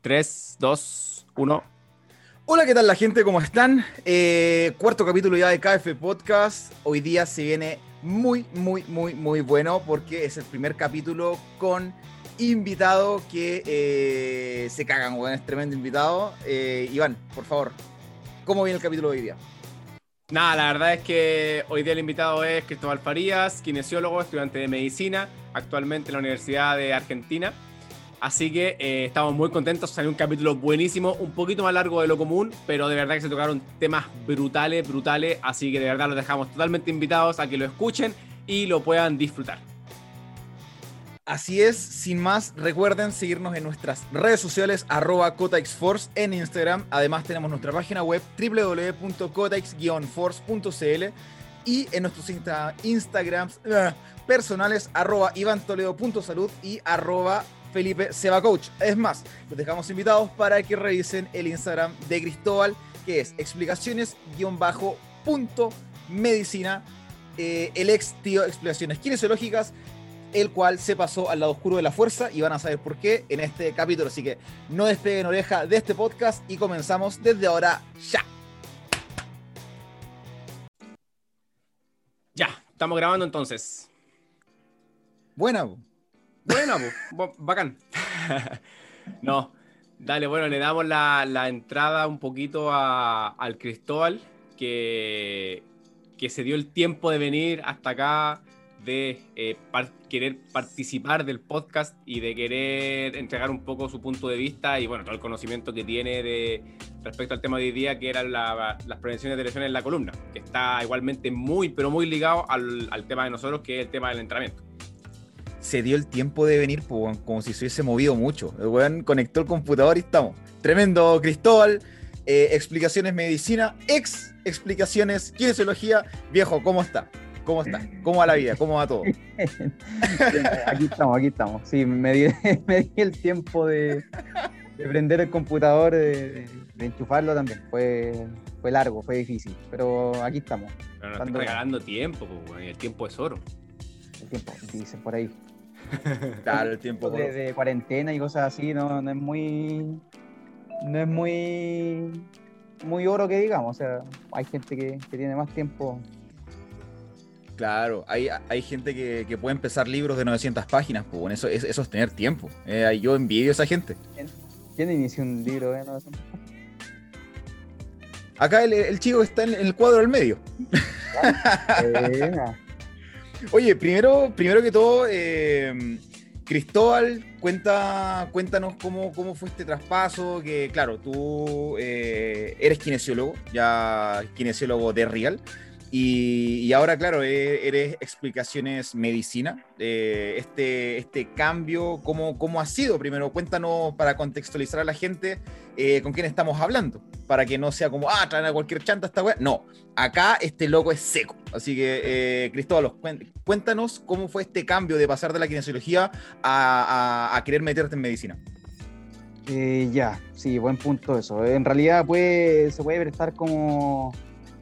3, 2, 1. Hola, ¿qué tal la gente? ¿Cómo están? Eh, cuarto capítulo ya de KF Podcast. Hoy día se viene muy, muy, muy, muy bueno porque es el primer capítulo con invitado que eh, se cagan, weón. Es tremendo invitado. Eh, Iván, por favor, ¿cómo viene el capítulo de hoy día? Nada, la verdad es que hoy día el invitado es Cristóbal Farías, kinesiólogo, estudiante de medicina, actualmente en la Universidad de Argentina. Así que eh, estamos muy contentos, salió un capítulo buenísimo, un poquito más largo de lo común, pero de verdad que se tocaron temas brutales, brutales, así que de verdad los dejamos totalmente invitados a que lo escuchen y lo puedan disfrutar. Así es, sin más, recuerden seguirnos en nuestras redes sociales, arroba CotaXForce en Instagram. Además tenemos nuestra página web www.cotax-force.cl y en nuestros insta Instagrams uh, personales, arroba ivantoledo.salud y arroba Felipe Sebacoach. Es más, los dejamos invitados para que revisen el Instagram de Cristóbal, que es explicaciones-medicina, eh, el ex tío explicaciones kinesiológicas el cual se pasó al lado oscuro de la fuerza y van a saber por qué en este capítulo. Así que no despeguen oreja de este podcast y comenzamos desde ahora ya. Ya, estamos grabando entonces. Buena. Buena, bacán. no, dale, bueno, le damos la, entrada un poquito al Cristóbal, que, que se dio el tiempo de venir hasta acá de eh, querer participar del podcast y de querer entregar un poco su punto de vista y bueno, todo el conocimiento que tiene de respecto al tema de hoy día, que eran las prevenciones de lesiones en la columna, que está igualmente muy, pero muy ligado al, al tema de nosotros, que es el tema del entrenamiento. Se dio el tiempo de venir como si se hubiese movido mucho. El weón conectó el computador y estamos. Tremendo, Cristóbal. Eh, explicaciones medicina, ex explicaciones kinesiología. Viejo, ¿cómo está? ¿Cómo está? ¿Cómo va la vida? ¿Cómo va todo? aquí estamos, aquí estamos. Sí, me di, el tiempo de, prender el computador, de, enchufarlo también. Fue, fue largo, fue difícil, pero aquí estamos. Pero nos están regalando tiempo, el tiempo es oro. El tiempo, dicen por ahí. claro, el tiempo. De, de, cuarentena y cosas así, no, no es muy. No es muy. Muy oro que digamos. O sea, hay gente que, que tiene más tiempo Claro, hay, hay gente que, puede empezar libros de 900 páginas, pues bueno, eso, es, eso es tener tiempo. Eh, yo envidio a esa gente. ¿Quién, inició un libro de 900 páginas? Acá el, chico está en, el cuadro del medio. Oye, primero, primero que todo, eh, Cristóbal, cuenta, cuéntanos cómo, cómo fue este traspaso, que claro, tú eh, eres kinesiólogo, ya kinesiólogo de Real. Y, ahora, claro, e, eres explicaciones medicina. Eh, este, este cambio, ¿cómo, ¿cómo ha sido? Primero, cuéntanos para contextualizar a la gente eh, con quién estamos hablando, para que no sea como, ah, traen a cualquier chanta esta weá. No, acá este loco es seco. Así que, eh, Cristóbal, cuéntanos cómo fue este cambio de pasar de la kinesiología a, a, querer meterte en medicina. ya, sí, buen punto eso. En realidad, pues, se puede prestar como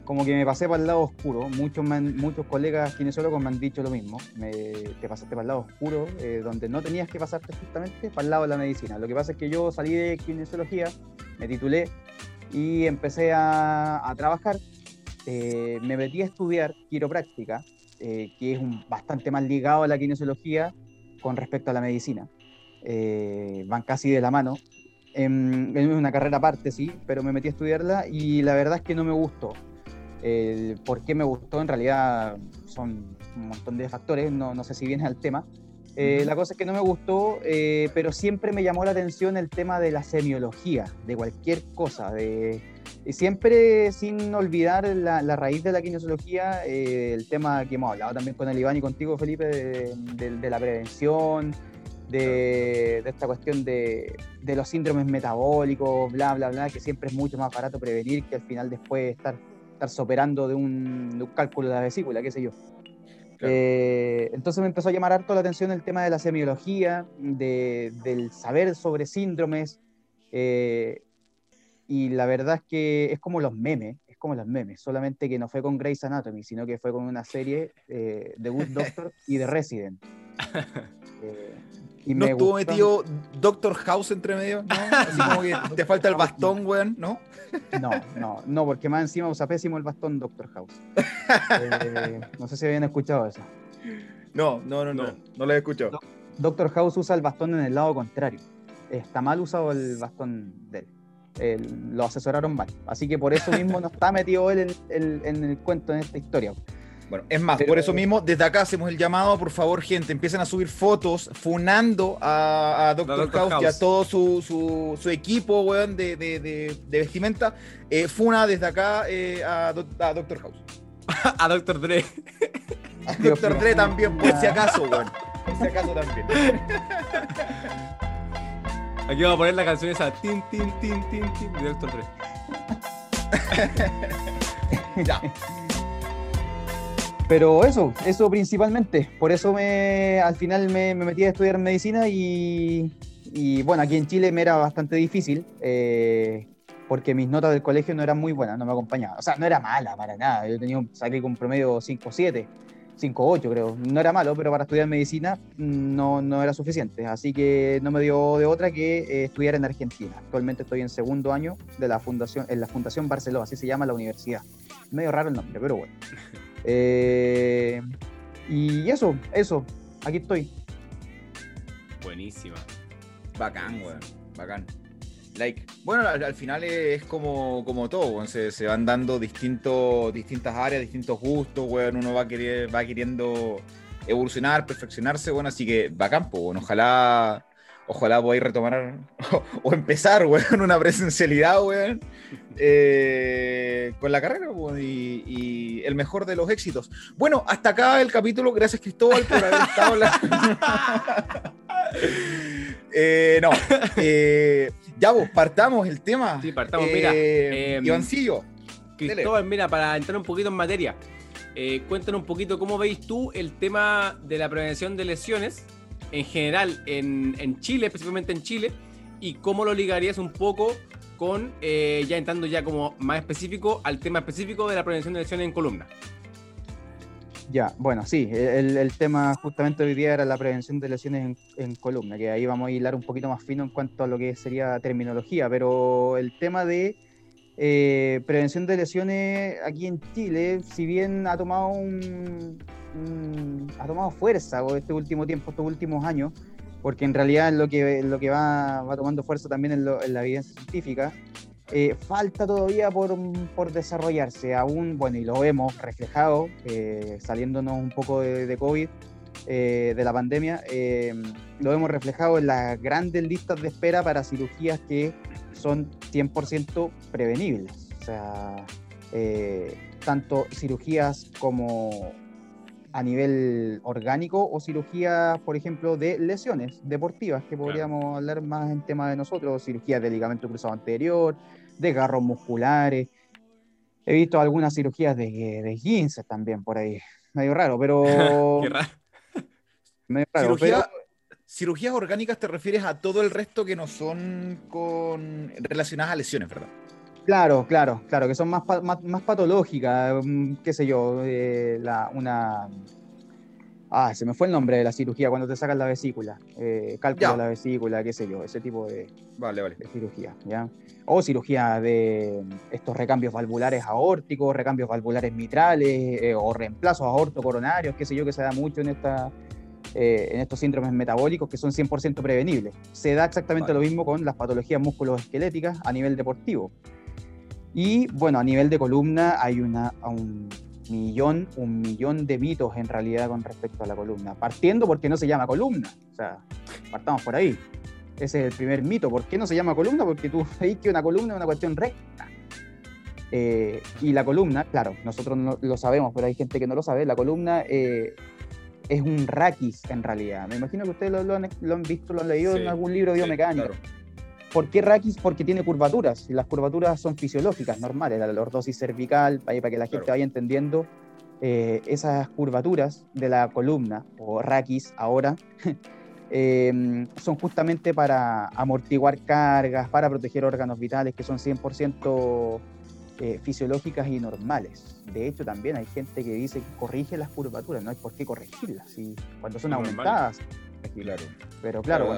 como que me pasé para el lado oscuro. Muchos, muchos colegas kinesiólogos me han dicho lo mismo. Me, te pasaste para el lado oscuro, eh, donde no tenías que pasarte justamente para el lado de la medicina. Lo que pasa es que yo salí de kinesiología, me titulé y empecé a, trabajar. Eh, me metí a estudiar quiropráctica, eh, que es un, bastante más ligado a la kinesiología con respecto a la medicina. van casi de la mano. Em, es una carrera aparte, sí, pero me metí a estudiarla y la verdad es que no me gustó el por qué me gustó, en realidad son un montón de factores, no, no sé si viene al tema. Eh, la cosa es que no me gustó, eh, pero siempre me llamó la atención el tema de la semiología, de cualquier cosa, de, y siempre sin olvidar la, la, raíz de la kinesiología, eh, el tema que hemos hablado también con el Iván y contigo, Felipe, de, de, la prevención, de, de, esta cuestión de, de, los síndromes metabólicos, bla, bla, bla, que siempre es mucho más barato prevenir que al final después estar estarse operando de un, cálculo de la vesícula, qué sé yo. Eh, entonces me empezó a llamar harto la atención el tema de la semiología, de, del saber sobre síndromes, eh, y la verdad es que es como los memes, es como los memes, solamente que no fue con Grey's Anatomy, sino que fue con una serie eh, de Good Doctor y de Resident. Y ¿No me estuvo gustó- metido Doctor House entre medio? ¿No? Así como que te falta el bastón, weón, ¿no? No, no, no, porque más encima usa pésimo el bastón Doctor House. Eh, no sé si habían escuchado eso. No, no, no, no. No. No lo he escuchado. Doctor House usa el bastón en el lado contrario. Está mal usado el bastón de él. El- lo asesoraron mal. Así que por eso mismo no está metido él en, en- en el cuento, en esta historia. Bueno, es más, Pero- por eso mismo, desde acá hacemos el llamado, por favor, gente, empiecen a subir fotos funando a, a Doctor, Dr. House, y a House. todo su, su- su equipo, weón, de, de- de- de vestimenta. Eh, funa desde acá eh, a, a Doctor House. A Dr. Dre. A Doctor. Dre también, por si acaso, weón. Por si acaso también. Aquí vamos a poner la canción esa. Tin, tin, tin, tin, tin. De Dr. Dre. Ya. Pero eso, eso principalmente. Por eso me, al final me, me metí a estudiar medicina y, y, bueno, aquí en Chile me era bastante difícil eh, porque mis notas del colegio no eran muy buenas, no me acompañaban. O sea, no era mala para nada. Yo tenía saqué con promedio 5.7, 5.8 creo. No era malo, pero para estudiar medicina mm, no, no era suficiente. Así que no me dio de otra que eh, estudiar en Argentina. Actualmente estoy en segundo año de la fundación, en la Fundación Barceló, así se llama la universidad. Medio raro el nombre, pero bueno. Eh, y eso, eso, aquí estoy. Buenísima. Bacán, weón. Bacán. Like. Bueno, al, al final es como, como todo. Se, se van dando distintos, distintas áreas, distintos gustos. Uno va, querer, va queriendo evolucionar, perfeccionarse, bueno. Así que bacán, pues, bueno. Ojalá, ojalá podáis retomar o, o empezar, weón, una presencialidad, weón. eh, con la carrera, y, el mejor de los éxitos. Bueno, hasta acá el capítulo. Gracias, Cristóbal, por haber estado la... Eh, no, eh, ya vos, partamos el tema. Sí, partamos, mira, Eh, em, Ivancillo, Cristóbal, mira, para entrar un poquito en materia, eh, cuéntanos un poquito cómo veis tú el tema de la prevención de lesiones en general en, en Chile, específicamente en Chile, y cómo lo ligarías un poco con, eh, ya entrando ya como más específico, al tema específico de la prevención de lesiones en columna. Ya, bueno, sí, el, tema justamente hoy día era la prevención de lesiones en, en columna, que ahí vamos a hilar un poquito más fino en cuanto a lo que sería terminología, pero el tema de eh, prevención de lesiones aquí en Chile, si bien ha tomado un, ha tomado fuerza este último tiempo, estos últimos años, porque en realidad lo que, lo que va, va tomando fuerza también en, en la evidencia científica, eh, falta todavía por, por desarrollarse aún, bueno, y lo vemos reflejado, eh, saliéndonos un poco de, de COVID, eh, de la pandemia, lo vemos reflejado en las grandes listas de espera para cirugías que son 100% prevenibles. O sea, tanto cirugías como a nivel orgánico o cirugías, por ejemplo, de lesiones deportivas, que podríamos hablar más en tema de nosotros, cirugías de ligamento cruzado anterior, de garros musculares. He visto algunas cirugías de, de esguinces también por ahí. Medio raro, pero... Qué raro. medio raro, cirugía- pero- cirugías orgánicas te refieres a todo el resto que no son con relacionadas a lesiones, ¿verdad? Claro, claro, claro, que son más, más patológicas, mm, qué sé yo, eh, la, una... Ah, se me fue el nombre de la cirugía cuando te sacan la vesícula, eh, cálculo de la vesícula, qué sé yo, ese tipo de, Vale, vale. de cirugía, ¿ya? O cirugía de estos recambios valvulares aórticos, recambios valvulares mitrales, eh, o reemplazos aortocoronarios, qué sé yo, que se da mucho en, esta, eh, en estos síndromes metabólicos que son 100% prevenibles. Se da exactamente Vale. lo mismo con las patologías musculoesqueléticas a nivel deportivo. Y bueno, a nivel de columna hay una, a un millón, un millón de mitos en realidad con respecto a la columna. Partiendo porque no se llama columna. O sea, partamos por ahí. Ese es el primer mito. ¿Por qué no se llama columna? Porque tú veis que una columna es una cuestión recta. Eh, y la columna, claro, nosotros no, lo sabemos, pero hay gente que no lo sabe. La columna eh, es un raquis en realidad. Me imagino que ustedes lo, lo han, lo han visto, lo han leído Sí, en algún libro sí. Claro. ¿Por qué raquis? Porque tiene curvaturas. Y las curvaturas son fisiológicas, normales. La lordosis cervical, para, que la gente Claro. vaya entendiendo eh, esas curvaturas de la columna, o raquis ahora, eh, son justamente para amortiguar cargas, para proteger órganos vitales que son 100% eh, fisiológicas y normales. De hecho, también hay gente que dice que corrige las curvaturas, no hay por qué corregirlas. Y cuando son normales. aumentadas, Claro. Pero claro,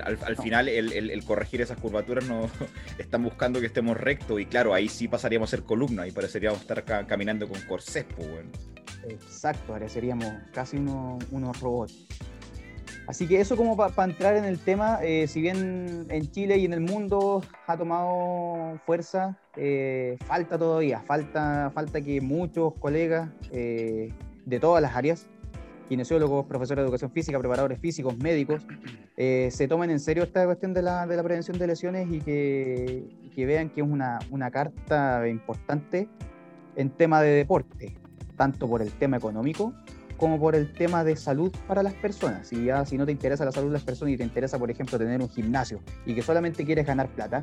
al, final el, corregir esas curvaturas no están buscando que estemos rectos y claro, ahí sí pasaríamos a ser columna y pareceríamos estar caminando con corsés, pues bueno. Exacto, pareceríamos casi unos robots. Así que eso como para entrar en el tema, eh, si bien en Chile y en el mundo ha tomado fuerza, eh, falta todavía, falta, falta que muchos colegas eh, de todas las áreas, kinesiólogos, profesores de educación física, preparadores físicos, médicos, se tomen en serio esta cuestión de la, de la prevención de lesiones y que, que vean que es una, una carta importante en tema de deporte, tanto por el tema económico como por el tema de salud para las personas. Si ya si no te interesa la salud de las personas y te interesa, por ejemplo, tener un gimnasio y que solamente quieres ganar plata,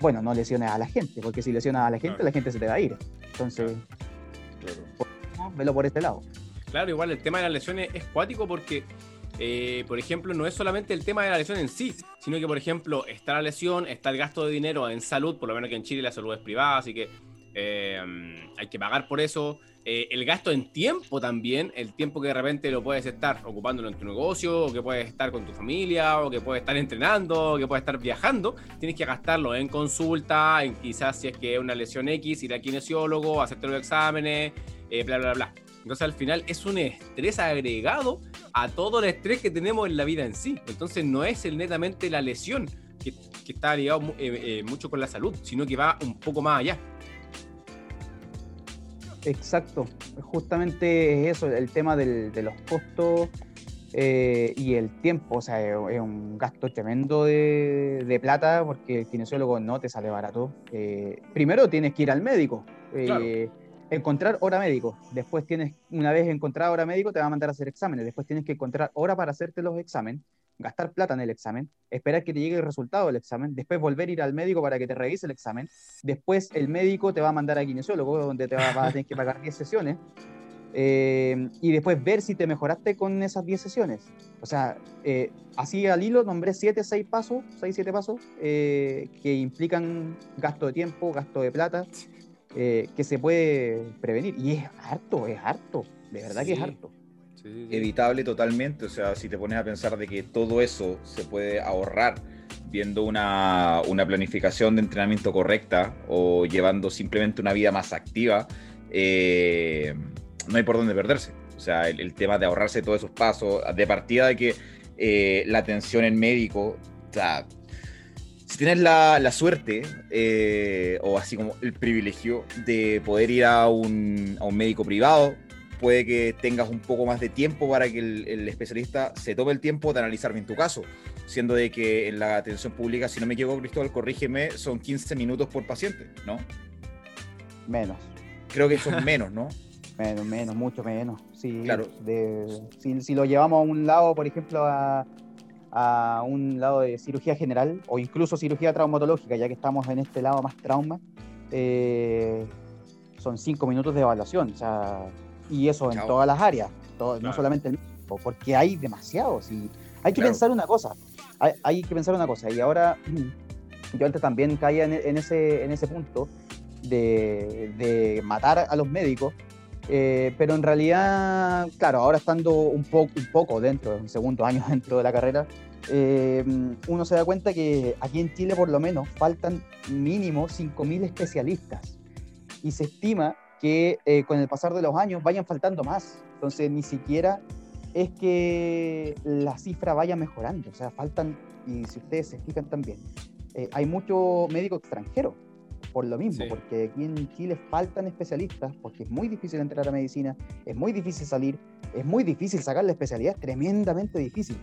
bueno, no lesiones a la gente, porque si lesionas a la gente, la gente se te va a ir. Entonces, claro. velo por este lado. Claro, igual el tema de las lesiones es cuático porque, eh, por ejemplo, no es solamente el tema de la lesión en sí, sino que, por ejemplo, está la lesión, está el gasto de dinero en salud, por lo menos que en Chile la salud es privada, así que eh, hay que pagar por eso. Eh, el gasto en tiempo también, el tiempo que de repente lo puedes estar ocupándolo en tu negocio, o que puedes estar con tu familia, o que puedes estar entrenando, o que puedes estar viajando, tienes que gastarlo en consulta, en quizás si es que es una lesión X, ir al kinesiólogo, hacerte los exámenes, eh, bla, bla, bla. Entonces al final es un estrés agregado a todo el estrés que tenemos en la vida en sí. Entonces no es el netamente la lesión que, está ligado mucho con la salud, sino que va un poco más allá. Exacto, justamente es eso, el tema de los costos eh, y el tiempo, o sea, es, un gasto tremendo de, plata porque el kinesiólogo no te sale barato. Eh, primero tienes que ir al médico, eh, encontrar hora médico, después tienes, una vez encontrado hora médico, te va a mandar a hacer exámenes, después tienes que encontrar hora para hacerte los exámenes gastar plata en el examen, esperar que te llegue el resultado del examen, después volver a ir al médico para que te revise el examen, después el médico te va a mandar a kinesiólogo, donde te va, a tener que pagar 10 sesiones, eh, y después ver si te mejoraste con esas 10 sesiones. O sea, eh, así al hilo nombré 7, 6 pasos, 6, 7 pasos, eh, que implican gasto de tiempo, gasto de plata, que se puede prevenir. Y es harto, es harto, de verdad que es harto evitable totalmente. O sea, si te pones a pensar de que todo eso se puede ahorrar viendo una, planificación de entrenamiento correcta o llevando simplemente una vida más activa, eh, no hay por dónde perderse. O sea, el, tema de ahorrarse todos esos pasos, de partida de que eh, la atención en médico, o sea, si tienes la, suerte eh, o así como el privilegio de poder ir a un, a un médico privado, puede que tengas un poco más de tiempo para que el, especialista se tome el tiempo de analizar bien tu caso, siendo de que en la atención pública, si no me equivoco, Cristóbal, corrígeme, son 15 minutos por paciente, ¿no? Menos. Creo que son menos, ¿no? menos, menos, mucho menos. Sí, claro. si, lo llevamos a un lado, por ejemplo, a, un lado de cirugía general o incluso cirugía traumatológica, ya que estamos en este lado más trauma, eh, son cinco minutos de evaluación. O sea, y eso en todas las áreas, no solamente el médico, porque hay demasiados. Y hay que pensar una cosa, hay, que pensar una cosa, y ahora yo antes también caía en, ese, en ese punto de, matar a los médicos, eh, pero en realidad, claro, ahora estando un, poco un poco dentro, un segundo año dentro de la carrera, eh, uno se da cuenta que aquí en Chile por lo menos faltan mínimo 5.000 especialistas y se estima que eh, con el pasar de los años vayan faltando más. Entonces, ni siquiera es que la cifra vaya mejorando. O sea, faltan, y si ustedes se fijan también, eh, hay mucho médico extranjero por lo mismo, porque aquí en Chile faltan especialistas, porque es muy difícil entrar a medicina, es muy difícil salir, es muy difícil sacar la especialidad, es tremendamente difícil.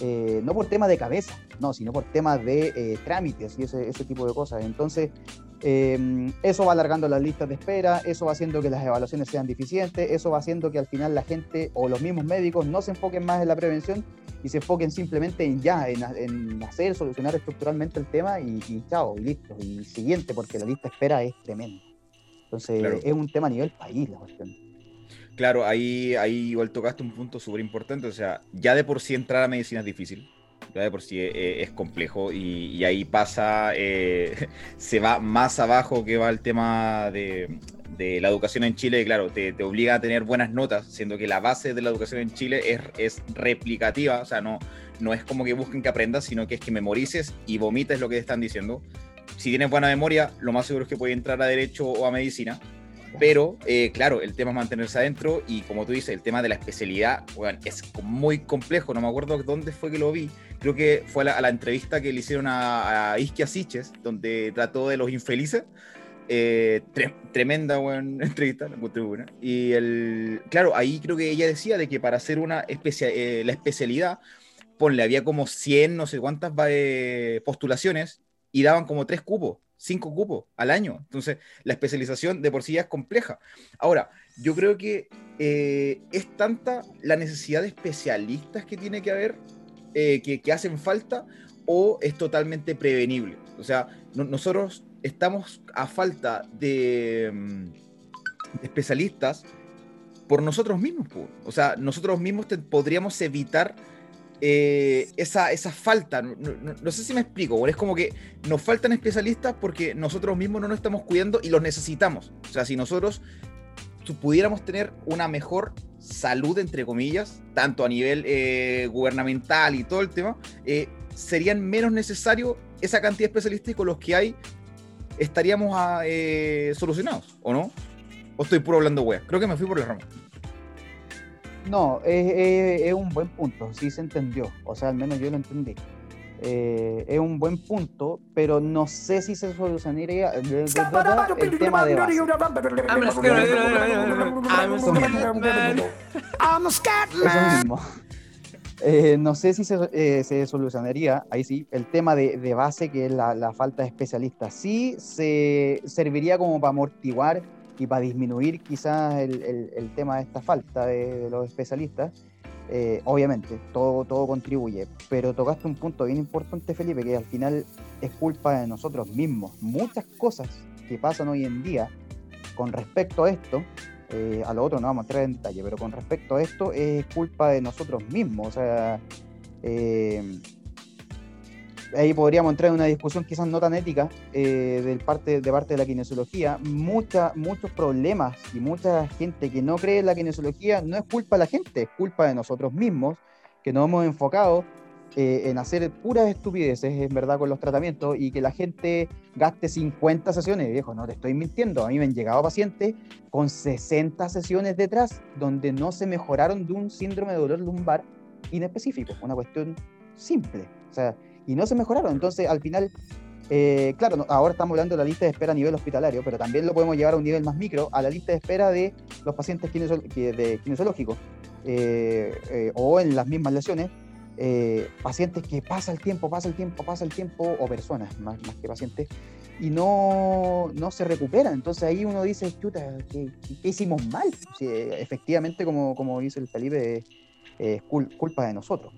Eh, no por tema de cabeza, no, sino por temas de trámites y ese, ese, tipo de cosas. Entonces, Em, eso va alargando las listas de espera, eso va haciendo que las evaluaciones sean deficientes, eso va haciendo que al final la gente o los mismos médicos no se enfoquen más en la prevención y se enfoquen simplemente en ya, en, hacer, solucionar estructuralmente el tema y, chao, y listo, y siguiente, porque la lista de espera es tremenda. Entonces, es un tema a nivel país la cuestión. Claro, ahí, ahí igual tocaste un punto súper importante, o sea, ya de por sí entrar a medicina es difícil de por sí eh, es complejo y, ahí pasa, eh, se va más abajo que va el tema de, la educación en Chile, claro, te, obliga a tener buenas notas, siendo que la base de la educación en Chile es, replicativa, o sea, no, no es como que busquen que aprendas, sino que es que memorices y vomites lo que te están diciendo. Si tienes buena memoria, lo más seguro es que puedes entrar a derecho o a medicina. Pero, eh, claro, el tema es mantenerse adentro y como tú dices, el tema de la especialidad bueno, es muy complejo. No me acuerdo dónde fue que lo vi. Creo que fue a la, entrevista que le hicieron a, a Isquia Siches, donde trató de los infelices. Eh, tremenda buena entrevista, la buena. Y el, claro, ahí creo que ella decía de que para hacer una eh, la especialidad, ponle, había como 100, no sé cuántas postulaciones y daban como tres cupos cinco cupos al año. Entonces, la especialización de por sí ya es compleja. Ahora, yo creo que eh, es tanta la necesidad de especialistas que tiene que haber, eh, que, hacen falta, o es totalmente prevenible. O sea, nosotros estamos a falta de, mm, especialistas por nosotros mismos. O sea, nosotros mismos podríamos evitar eh, esa, esa falta. No, sé si me explico, es como que nos faltan especialistas porque nosotros mismos no nos estamos cuidando y los necesitamos. O sea, si nosotros pudiéramos tener una mejor salud, entre comillas, tanto a nivel eh, gubernamental y todo el tema, eh, serían menos necesarios esa cantidad de especialistas y con los que hay estaríamos ah, solucionados, ¿o no? ¿O estoy puro hablando wea? Creo que me fui por la rama. No, es, un buen punto, sí se entendió, o sea, al menos yo lo entendí. Eh, es un buen punto, pero no sé si se solucionaría el, tema de base. Eso mismo. Eh, no sé si se, eh, se, solucionaría, ahí sí, el tema de, de base, que es la, la, falta de especialistas. Sí se serviría como para amortiguar y para disminuir quizás el, el, tema de esta falta de, los especialistas, eh, obviamente, todo, todo contribuye, pero tocaste un punto bien importante, Felipe, que al final es culpa de nosotros mismos. Muchas cosas que pasan hoy en día con respecto a esto, eh, a lo otro no vamos a entrar en detalle, pero con respecto a esto es culpa de nosotros mismos. O sea, eh, ahí podríamos entrar en una discusión quizás no tan ética eh, de, parte, de parte de la kinesiología. Mucha, muchos problemas y mucha gente que no cree en la kinesiología no es culpa de la gente, es culpa de nosotros mismos, que nos hemos enfocado eh, en hacer puras estupideces, en verdad, con los tratamientos y que la gente gaste 50 sesiones. Viejo, no te estoy mintiendo. A mí me han llegado pacientes con 60 sesiones detrás donde no se mejoraron de un síndrome de dolor lumbar inespecífico, una cuestión simple. O sea, y no se mejoraron. Entonces, al final, eh, claro, ahora estamos hablando de la lista de espera a nivel hospitalario, pero también lo podemos llevar a un nivel más micro, a la lista de espera de los pacientes de kinesiológicos eh, eh, o en las mismas lesiones. pacientes que pasa el tiempo, pasa el tiempo, pasa el tiempo, o personas más, más que pacientes, y no, no se recuperan. Entonces ahí uno dice, chuta, ¿qué, hicimos mal? efectivamente, como, como dice el Felipe, es culpa de nosotros.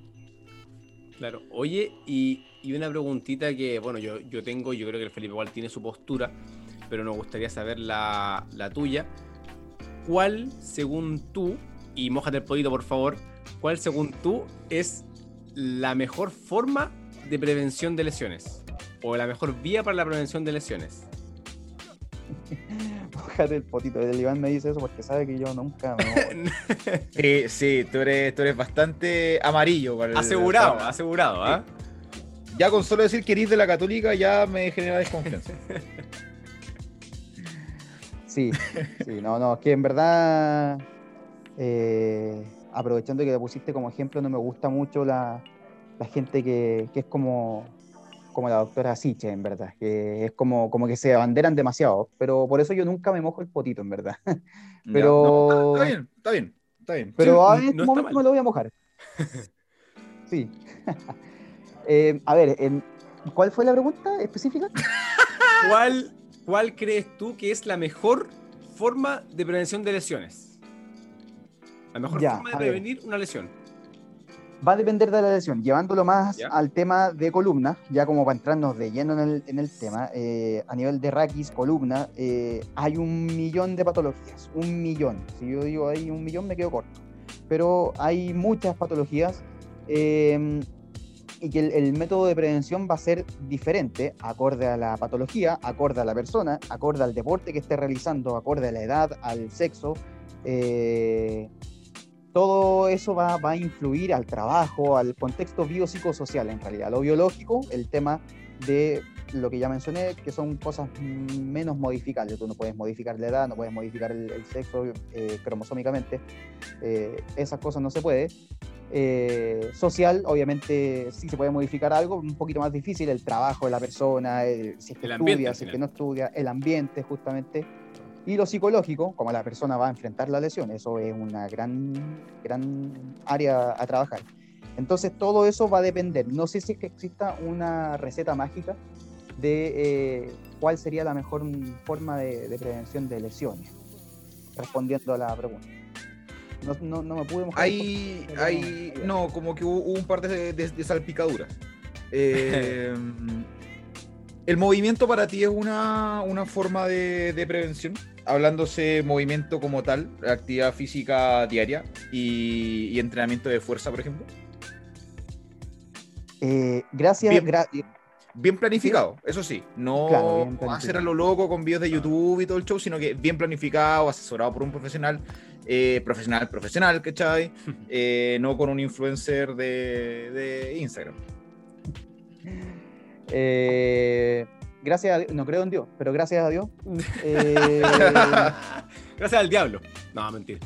Claro. Oye, y, una preguntita que, bueno, yo, yo tengo, yo creo que el Felipe igual tiene su postura, pero nos gustaría saber la, tuya. ¿Cuál, según tú, y mojate el podito por favor, cuál, según tú, es la mejor forma de prevención de lesiones? O la mejor vía para la prevención de lesiones. el potito. El Iván me dice eso porque sabe que yo nunca sí, sí, tú eres, tú eres bastante amarillo. asegurado, asegurado, ¿ah? Ya con solo decir que eres de la católica ya me genera desconfianza. sí, sí, no, no, que en verdad, eh, aprovechando que te pusiste como ejemplo, no me gusta mucho la, la gente que, que es como como la doctora Siche, en verdad, que es como, como que se abanderan demasiado, pero por eso yo nunca me mojo el potito, en verdad. pero... está, bien, está bien, está bien. Pero en este momento me lo voy a mojar. sí. Eh, a ver, ¿cuál fue la pregunta específica? ¿Cuál, ¿Cuál crees tú que es la mejor forma de prevención de lesiones? La mejor forma de prevenir una lesión va a depender de la lesión. Llevándolo más al tema de columna, ya como para entrarnos de lleno en el, tema, eh, a nivel de raquis, columna, eh, hay un millón de patologías, un millón. Si yo digo hay un millón me quedo corto. Pero hay muchas patologías. Em, y que el, método de prevención va a ser diferente, acorde a la patología, acorde a la persona, acorde al deporte que esté realizando, acorde a la edad, al sexo. Eh, todo eso va, va, a influir al trabajo, al contexto biopsicosocial en realidad. Lo biológico, el tema de lo que ya mencioné, que son cosas menos modificables. Tú no puedes modificar la edad, no puedes modificar el, sexo eh, cromosómicamente. Eh, esas cosas no se puede. Eh, social, obviamente sí se puede modificar algo, un poquito más difícil, el trabajo de la persona, si es que estudia, si es que no estudia, el ambiente justamente. Y lo psicológico, como la persona va a enfrentar la lesión, eso es una gran, gran área a trabajar. Entonces todo eso va a depender. No sé si es que exista una receta mágica de eh, cuál sería la mejor forma de, prevención de lesiones, respondiendo a la pregunta. No, no, me pude mojar. Hay, hay, no, como que hubo, un par de, de, salpicaduras. Eh, ¿El movimiento para ti es una, una forma de, de, prevención? Hablándose movimiento como tal, actividad física diaria y, y entrenamiento de fuerza, por ejemplo. Eh, gracias, bien planificado, eso sí. No hacer a lo loco con videos de YouTube y todo el show, sino que bien planificado, asesorado por un profesional, eh, profesional, profesional, ¿cachai? Eh, no con un influencer de, Instagram. Eh, gracias a Dios, no creo en Dios, pero gracias a Dios. gracias al diablo. No, mentira.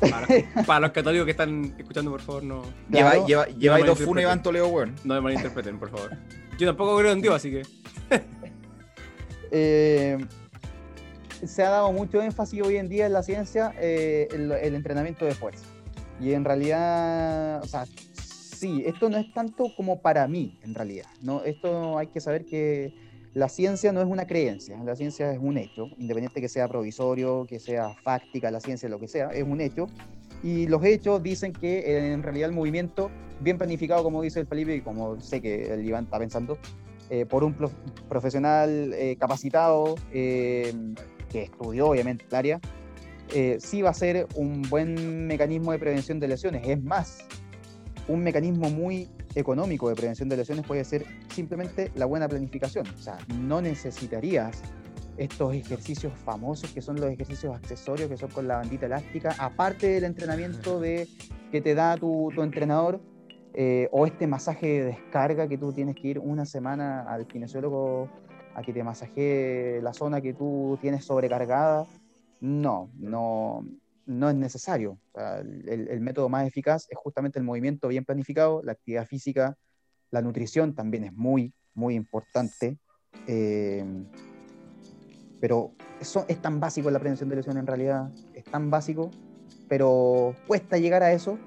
Para, los católicos que están escuchando, por favor, no. Lleváis lleva, dos funes y van Toledo, weón. No me malinterpreten, por favor. Yo tampoco creo en Dios, así que. Eh, se ha dado mucho énfasis hoy en día en la ciencia eh, el, entrenamiento de fuerza. Y en realidad, o sea, sí, esto no es tanto como para mí, en realidad. ¿no? Esto hay que saber que la ciencia no es una creencia, la ciencia es un hecho, independiente que sea provisorio, que sea fáctica, la ciencia, lo que sea, es un hecho. Y los hechos dicen que en realidad el movimiento bien planificado, como dice el Felipe, y como sé que el Iván está pensando, eh, por un profesional eh, capacitado eh, que estudió obviamente el área, sí va a ser un buen mecanismo de prevención de lesiones. Es más, un mecanismo muy económico de prevención de lesiones puede ser simplemente la buena planificación. O sea, no necesitarías estos ejercicios famosos que son los ejercicios accesorios que son con la bandita elástica, aparte del entrenamiento de, que te da tu, tu entrenador, eh, o este masaje de descarga que tú tienes que ir una semana al kinesiólogo a que te masajee la zona que tú tienes sobrecargada. No, no, no es necesario. el, método más eficaz es justamente el movimiento bien planificado, la actividad física, la nutrición también es muy, muy importante. Eh, pero eso es tan básico la prevención de lesiones en realidad, es tan básico, pero cuesta llegar a eso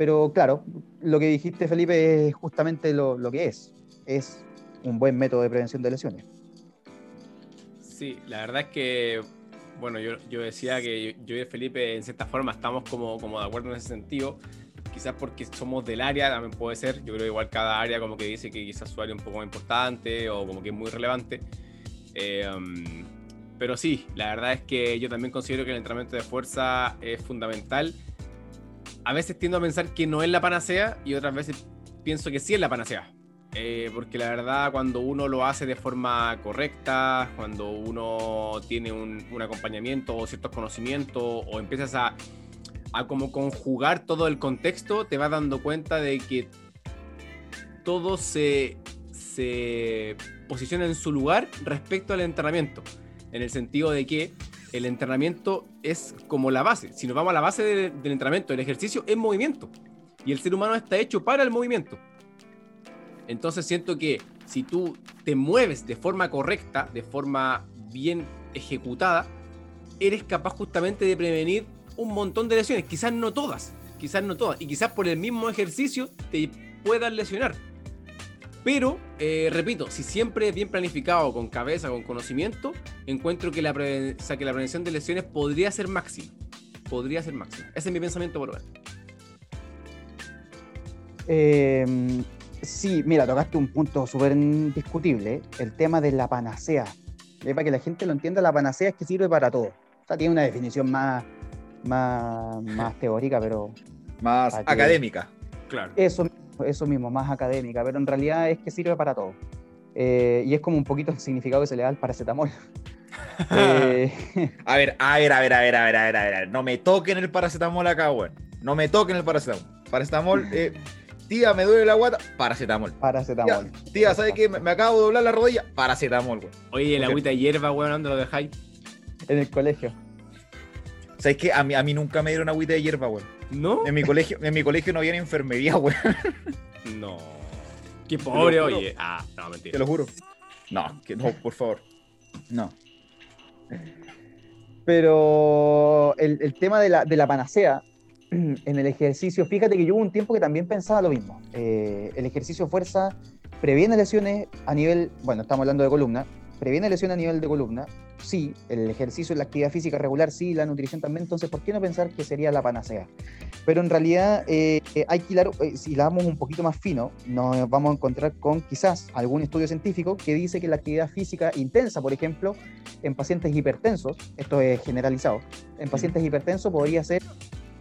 pero claro, lo que dijiste, Felipe, es justamente lo, que es. Es un buen método de prevención de lesiones. Sí, la verdad es que, bueno, yo, yo decía que yo, y Felipe en cierta forma estamos como, como de acuerdo en ese sentido. Quizás porque somos del área, también puede ser. Yo creo igual cada área como que dice que quizás su área es un poco más importante o como que es muy relevante. Eh, pero sí, la verdad es que yo también considero que el entrenamiento de fuerza es fundamental a veces tiendo a pensar que no es la panacea y otras veces pienso que sí es la panacea. Eh, porque la verdad, cuando uno lo hace de forma correcta, cuando uno tiene un, acompañamiento o ciertos conocimientos, o empiezas a, a, como conjugar todo el contexto, te vas dando cuenta de que todo se, se posiciona en su lugar respecto al entrenamiento. En el sentido de que el entrenamiento es como la base. Si nos vamos a la base del entrenamiento, el ejercicio es movimiento. Y el ser humano está hecho para el movimiento. Entonces siento que si tú te mueves de forma correcta, de forma bien ejecutada, eres capaz justamente de prevenir un montón de lesiones. Quizás no todas, quizás no todas. Y quizás por el mismo ejercicio te puedas lesionar. Pero, eh, repito, si siempre es bien planificado, con cabeza, con conocimiento, encuentro que la, prevención de lesiones podría ser máxima. Podría ser máxima. Ese es mi pensamiento por ahora. Em, sí, mira, tocaste un punto súper discutible, el tema de la panacea. Para que la gente lo entienda, la panacea es que sirve para todo. O sea, tiene una definición más, más, más teórica, pero... Más académica. Claro. Eso eso mismo, más académica, pero en realidad es que sirve para todo. Eh, y es como un poquito el significado que se le da al paracetamol. Eh, a ver, a ver, a ver, a ver, a ver, a ver, a ver, no me toquen el paracetamol acá, weón. No me toquen el paracetamol. Paracetamol, eh, tía, me duele la guata, paracetamol. Paracetamol. Tía, ¿sabes qué? Me, acabo de doblar la rodilla, paracetamol, weón. Oye, el agüita de hierba, weón, ¿dónde lo dejáis? En el colegio. ¿Sabes qué? A mí, a mí nunca me dieron agüita de hierba, weón. ¿No? En mi colegio, en mi colegio no había enfermería, weón. No. Qué pobre, oye. Ah, no, mentira. Te lo juro. No, que no, por favor. No. Pero el, tema de la, de la, panacea en el ejercicio, fíjate que yo hubo un tiempo que también pensaba lo mismo. Eh, el ejercicio fuerza previene lesiones a nivel, bueno, estamos hablando de columna, previene lesiones a nivel de columna, sí, el ejercicio, la actividad física regular, sí, la nutrición también, entonces, ¿por qué no pensar que sería la panacea? Pero en realidad eh, hay que eh, si la damos un poquito más fino, nos vamos a encontrar con quizás algún estudio científico que dice que la actividad física intensa, por ejemplo, en pacientes hipertensos, esto es generalizado, en pacientes hipertensos podría ser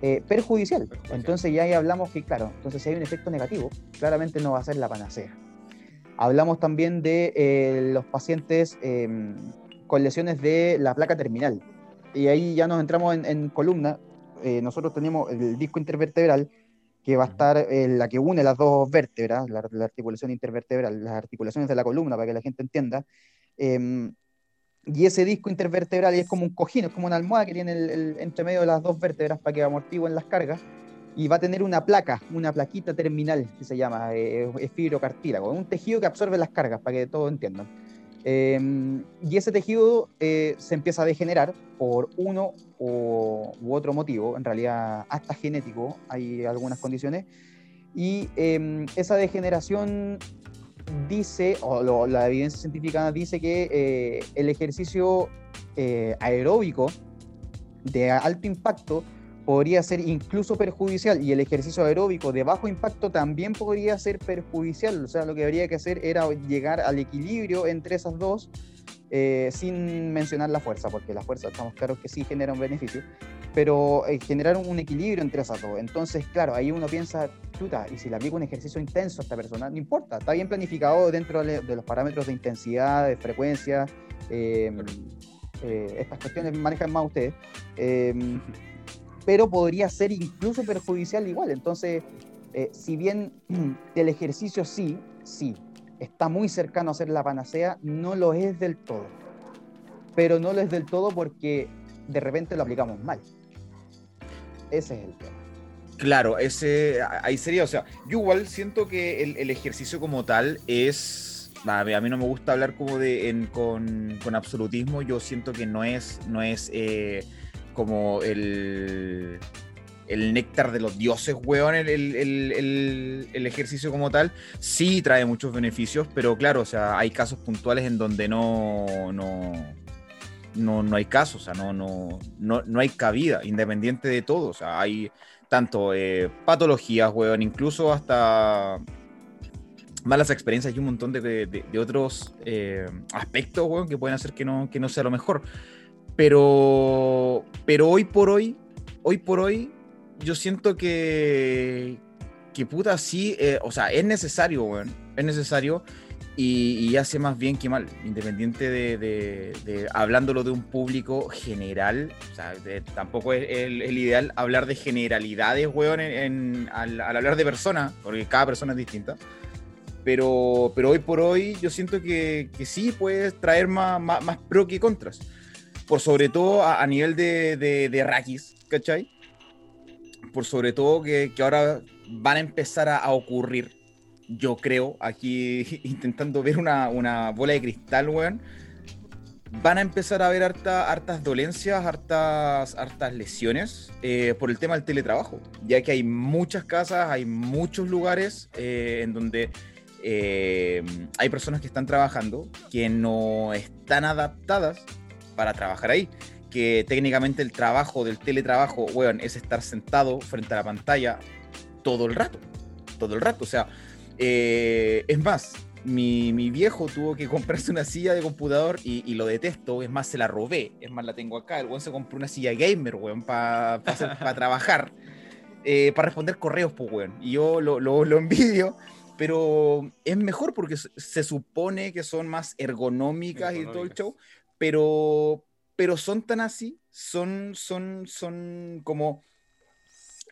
eh, perjudicial. Entonces ya ahí hablamos que, claro, entonces si hay un efecto negativo, claramente no va a ser la panacea. Hablamos también de eh, los pacientes em, con lesiones de la placa terminal. Y ahí ya nos entramos en, columna. Eh, nosotros tenemos el disco intervertebral, que va a estar eh, la que une las dos vértebras, la, articulación intervertebral, las articulaciones de la columna, para que la gente entienda. Y ese disco intervertebral es como un cojín, es como una almohada que tiene el, entre medio de las dos vértebras para que amortiguen las cargas y va a tener una placa, una plaquita terminal que se llama, eh, es fibrocartílago, un tejido que absorbe las cargas, para que todos entiendan. Em, y ese tejido eh, se empieza a degenerar por uno u otro motivo, en realidad hasta genético, hay algunas condiciones, y em, esa degeneración dice, o la evidencia científica dice que eh, el ejercicio aeróbico de alto impacto podría ser incluso perjudicial y el ejercicio aeróbico de bajo impacto también podría ser perjudicial. O sea, lo que habría que hacer era llegar al equilibrio entre esas dos eh, sin mencionar la fuerza, porque la fuerza estamos claros que sí genera un beneficio, pero eh, generar un equilibrio entre esas dos. Entonces, claro, ahí uno piensa, chuta, y si le aplico un ejercicio intenso a esta persona, no importa, está bien planificado dentro de los parámetros de intensidad, de frecuencia. Eh, estas cuestiones manejan más ustedes pero podría ser incluso perjudicial igual. Entonces, eh, si bien el ejercicio sí, sí, está muy cercano a ser la panacea, no lo es del todo. Pero no lo es del todo porque de repente lo aplicamos mal. Ese es el tema. Claro, ese, ahí sería, o sea, yo igual siento que el, ejercicio como tal es, a mí no me gusta hablar como de con, con, absolutismo, yo siento que no es, no es eh, como el, el néctar de los dioses, weón, el, el, ejercicio como tal, sí trae muchos beneficios, pero claro, o sea, hay casos puntuales en donde no, no, hay casos, o sea, no, no, no, hay cabida, independiente de todo, o sea, hay tanto eh, patologías, weón, incluso hasta malas experiencias y un montón de, otros eh, aspectos, weón, que pueden hacer que no, que no sea lo mejor. Pero, pero hoy por hoy, hoy por hoy, yo siento que, que puta, sí, eh, o sea, es necesario, weón, es necesario y, hace más bien que mal, independiente de, de, hablándolo de un público general, o sea, tampoco es el, ideal hablar de generalidades, weón, en, al, hablar de personas, porque cada persona es distinta. Pero, pero hoy por hoy yo siento que, que sí puedes traer más, más, más pro que contras por sobre todo a, nivel de, de, de Rakis, ¿cachai? Por sobre todo que, que ahora van a empezar a, ocurrir, yo creo, aquí intentando ver una, una, bola de cristal, weón, van a empezar a ver harta, hartas dolencias, hartas, hartas lesiones eh, por el tema del teletrabajo, ya que hay muchas casas, hay muchos lugares eh, en donde eh, hay personas que están trabajando que no están adaptadas para trabajar ahí. Que técnicamente el trabajo del teletrabajo, weón, es estar sentado frente a la pantalla todo el rato. Todo el rato. O sea, eh, es más, mi, mi, viejo tuvo que comprarse una silla de computador y, lo detesto. Es más, se la robé. Es más, la tengo acá. El weón se compró una silla gamer, weón, para trabajar. eh, para responder correos, pues, weón. Y yo lo, lo, lo envidio, pero es mejor porque se- supone que son más ergonómicas, y todo el Ergonómicas. show, pero, pero son tan así, son, son, son como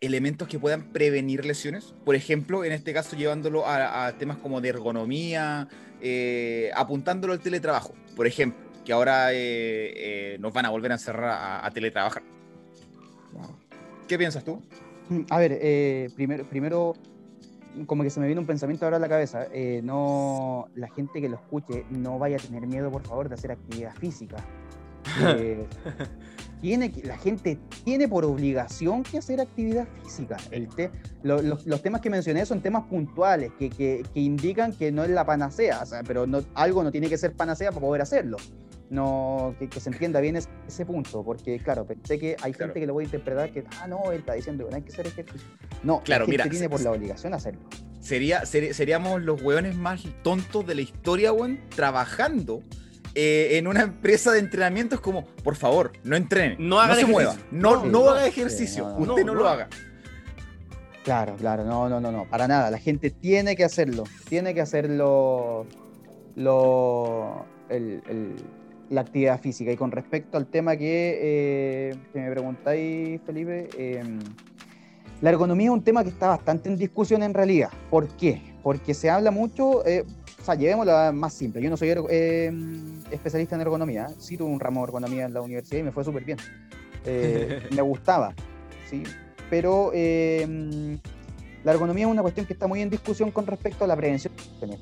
elementos que puedan prevenir lesiones. Por ejemplo, en este caso llevándolo a, a temas como de ergonomía, eh, apuntándolo al teletrabajo, por ejemplo, que ahora eh, eh, nos van a volver a encerrar a, a teletrabajar. ¿Qué piensas tú? Mm, A ver, eh, primero, primero, como que se me viene un pensamiento ahora a la cabeza. eh, no, la gente que lo escuche no vaya a tener miedo, por favor, de hacer actividad física. Tiene que, la gente tiene por obligación que hacer actividad física. El te- lo- los, los temas que mencioné son temas puntuales que, que- que indican que no es la panacea, o sea, pero no, algo no tiene que ser panacea para poder hacerlo. No, que, que se entienda bien es- ese punto, porque claro, pensé que hay Claro. gente que lo puede interpretar que, ah, no, él está diciendo que no hay que hacer ejercicio. No, Claro, mira, tiene se- por la obligación hacerlo. Sería, seri- seríamos los hueones más tontos de la historia, weón, trabajando eh, en una empresa de entrenamiento. Es como, por favor, no entrene, No no, haga se ejercicio. mueva, no, No, no, no. haga ejercicio, Sí, no, no, usted no, no, lo no. haga. Claro, claro, no, no, no, no, para nada. La gente tiene que hacerlo, tiene que hacerlo lo, el- el- la actividad física. Y con respecto al tema que, eh, que me preguntáis, Felipe, eh, la ergonomía es un tema que está bastante en discusión en realidad. ¿Por qué? Porque se habla mucho, eh, o sea, llevémoslo más simple. Yo no soy eh, especialista en ergonomía, sí tuve un ramo de ergonomía en la universidad y me fue súper bien. Eh, me gustaba, ¿sí? Pero eh, la ergonomía es una cuestión que está muy en discusión con respecto a la prevención.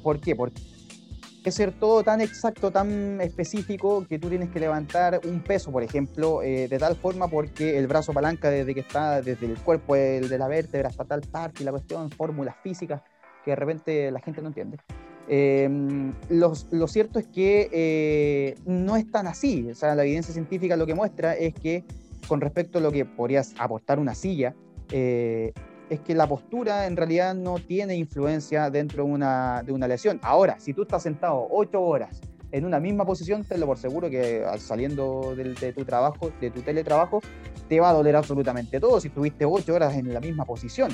¿Por qué? Porque es ser todo tan exacto, tan específico, que tú tienes que levantar un peso, por ejemplo, eh, de tal forma porque el brazo palanca desde que está desde el cuerpo el de la vértebra hasta tal parte y la cuestión, fórmulas físicas que de repente la gente no entiende. Eh, los- lo cierto es que eh, no es tan así. O sea, la evidencia científica lo que muestra es que con respecto a lo que podrías aportar una silla, eh, es que la postura en realidad no tiene influencia dentro de una, de una lesión. Ahora, si tú estás sentado ocho horas en una misma posición, tenlo por seguro que al saliendo del- de tu trabajo, de tu teletrabajo, te va a doler absolutamente todo si estuviste ocho horas en la misma posición.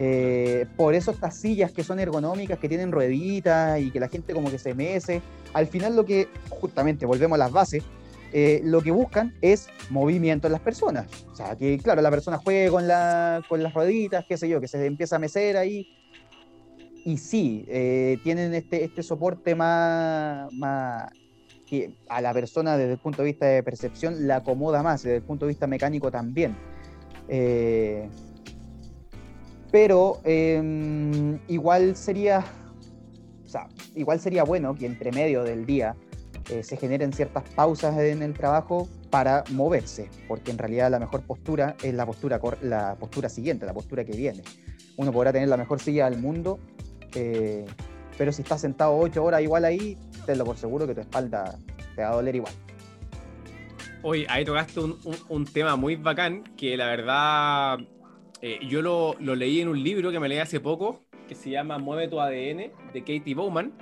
Eh, por eso estas sillas que son ergonómicas, que tienen rueditas y que la gente como que se mece, al final lo que, justamente, volvemos a las bases, eh, lo que buscan es movimiento en las personas. O sea, que claro, la persona juegue con, la, con las rueditas, qué sé yo, que se empieza a mecer ahí. Y sí, eh, tienen este, este soporte más, más que a la persona desde el punto de vista de percepción la acomoda más, desde el punto de vista mecánico también. Pero eh, igual sería, igual sería bueno que entre medio del día eh, se generen ciertas pausas en el trabajo para moverse, porque en realidad la mejor postura es la postura, la postura siguiente, la postura que viene. Uno podrá tener la mejor silla del mundo, eh, pero si estás sentado ocho horas igual ahí, tenlo por seguro que tu espalda te va a doler igual. Oye, ahí tocaste un tema muy bacán que la verdad eh, yo lo, leí en un libro que me leí hace poco que se llama Mueve tu ADN de Katie Bowman.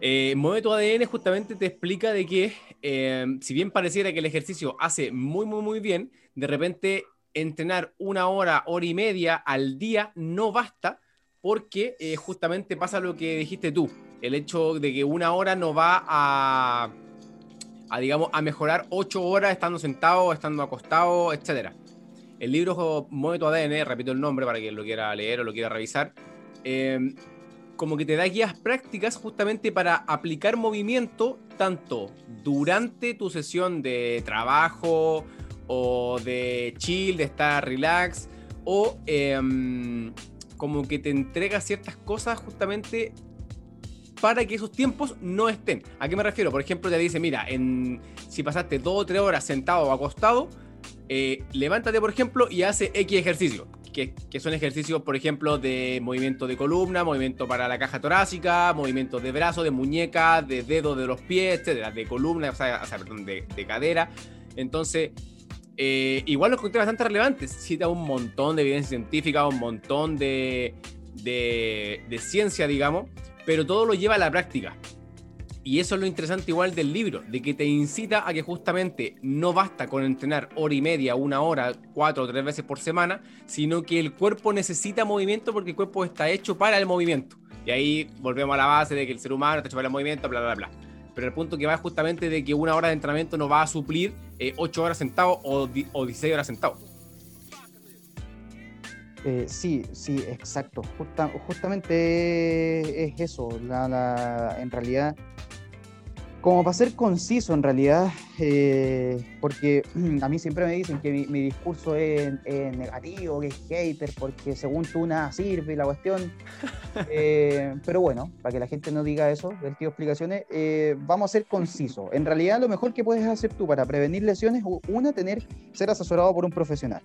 Eh, Mueve tu ADN justamente te explica de que eh, si bien pareciera que el ejercicio hace muy, muy, muy bien, de repente entrenar una hora, hora y media al día no basta porque justamente pasa lo que dijiste tú, el hecho de que una hora no va a a, digamos, a mejorar ocho horas estando sentado, estando acostado, etc. El libro Mueve tu ADN, repito el nombre para quien lo quiera leer o lo quiera revisar, eh, como que te da guías prácticas justamente para aplicar movimiento tanto durante tu sesión de trabajo o de chill, de estar relax, o eh, como que te entrega ciertas cosas justamente para que esos tiempos no estén. ¿A qué me refiero? Por ejemplo, te dice, mira, en, si pasaste dos o tres horas sentado o acostado, eh, levántate, por ejemplo, y hace X ejercicio. Que, son ejercicios, por ejemplo, de movimiento de columna, movimiento para la caja torácica, movimiento de brazo, de muñeca, de dedos de los pies, etcétera, de columna, o sea, o sea perdón, de, de, cadera. Entonces, eh, igual lo encontré bastante relevante. Cita un montón de evidencia científica, un montón de, de ciencia, digamos, pero todo lo lleva a la práctica. Y eso es lo interesante igual del libro, de que te incita a que justamente no basta con entrenar hora y media, una hora, cuatro o tres veces por semana, sino que el cuerpo necesita movimiento porque el cuerpo está hecho para el movimiento. Y ahí volvemos a la base de que el ser humano está hecho para el movimiento, bla, bla, bla. Pero el punto que va es justamente de que una hora de entrenamiento no va a suplir eh, ocho horas sentado o, o 16 horas sentado. Eh, sí, sí, exacto. justamente es eso. en realidad, como para ser conciso, en realidad, eh, porque a mí siempre me dicen que mi, discurso es, negativo, que es hater, porque según tú nada sirve la cuestión. Eh, pero bueno, para que la gente no diga eso, del tío explicaciones, vamos a ser concisos. En realidad, lo mejor que puedes hacer tú para prevenir lesiones, una, tener, ser asesorado por un profesional,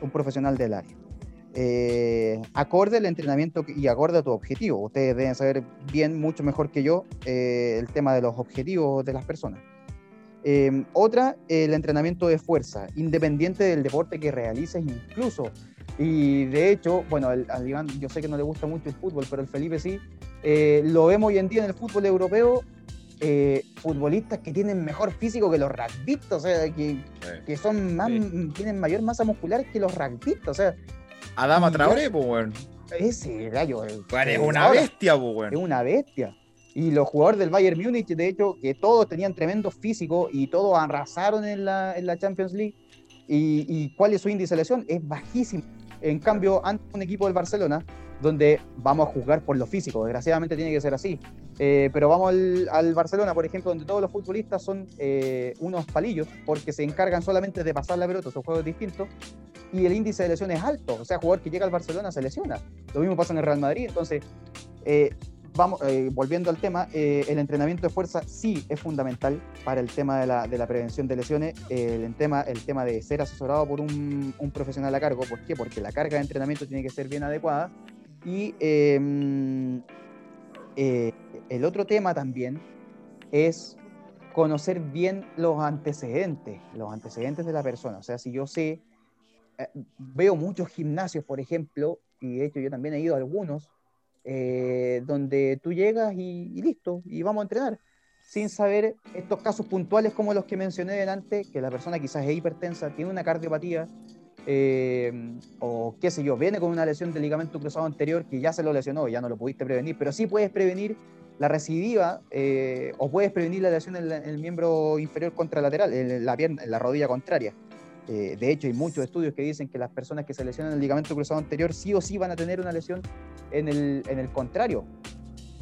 un profesional del área eh, acorde al entrenamiento y acorde a tu objetivo. Ustedes deben saber bien, mucho mejor que yo, eh, el tema de los objetivos de las personas. Eh, otra, el entrenamiento de fuerza, independiente del deporte que realices incluso. Y de hecho, bueno, al, Iván yo sé que no le gusta mucho el fútbol, pero el Felipe sí, eh, lo vemos hoy en día en el fútbol europeo, futbolistas que tienen mejor físico que los rugbyistas, o sea, que, que son más, tienen mayor masa muscular que los rugbyistas, o sea, Adama Traoré, pues, weón. Ese gallo. es una bestia, pues, weón. Es una bestia. Y los jugadores del Bayern Múnich, de hecho, que todos tenían tremendo físico y todos arrasaron en la, en la Champions League. Y, cuál es su índice de lesión? Es bajísimo. En cambio, ante un equipo del Barcelona, donde vamos a juzgar por lo físico, desgraciadamente tiene que ser así. Eh, pero vamos al, Barcelona, por ejemplo, donde todos los futbolistas son eh, unos palillos, porque se encargan solamente de pasar la pelota, son juegos distintos, y el índice de lesiones es alto. O sea, jugador que llega al Barcelona se lesiona. Lo mismo pasa en el Real Madrid. Entonces, eh, vamos, eh, volviendo al tema, el entrenamiento de fuerza sí es fundamental para el tema de la, de la prevención de lesiones. el, tema, el tema de ser asesorado por un, un, profesional a cargo. ¿Por qué? Porque la carga de entrenamiento tiene que ser bien adecuada. Y em, el otro tema también es conocer bien los antecedentes, los antecedentes de la persona. O sea, si yo sé eh, veo muchos gimnasios, por ejemplo, y de hecho yo también he ido a algunos, eh, donde tú llegas y, listo, y vamos a entrenar, sin saber estos casos puntuales como los que mencioné delante, que la persona quizás es hipertensa, tiene una cardiopatía, eh, o qué sé yo, viene con una lesión del ligamento cruzado anterior que ya se lo lesionó, ya no lo pudiste prevenir, pero sí puedes prevenir la recidiva o puedes prevenir la lesión en, el miembro inferior contralateral, en la, pierna, en la rodilla contraria. Eh, de hecho, hay muchos estudios que dicen que las personas que se lesionan el ligamento cruzado anterior sí o sí van a tener una lesión en el, en el contrario.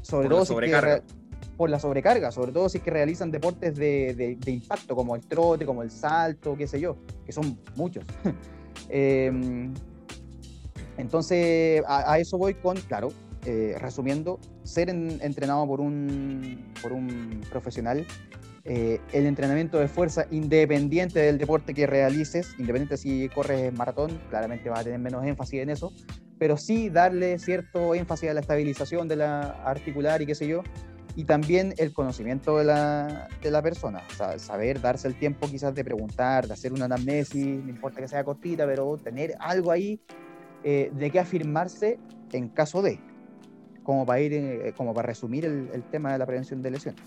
Sobre por todo la por la sobrecarga, sobre todo si es que realizan deportes de, de, impacto, como el trote, como el salto, qué sé yo, que son muchos. Em, entonces, a, eso voy con, claro, eh, resumiendo, ser entrenado por un, por un profesional eh, el entrenamiento de fuerza independiente del deporte que realices, independiente si corres maratón, claramente vas a tener menos énfasis en eso, pero sí darle cierto énfasis a la estabilización de la articular y qué sé yo, y también el conocimiento de la, de la persona, saber darse el tiempo quizás de preguntar, de hacer una anamnesis, no importa que sea cortita, pero tener algo ahí eh, de qué afirmarse en caso de, como para, ir, eh, como para resumir el, el tema de la prevención de lesiones.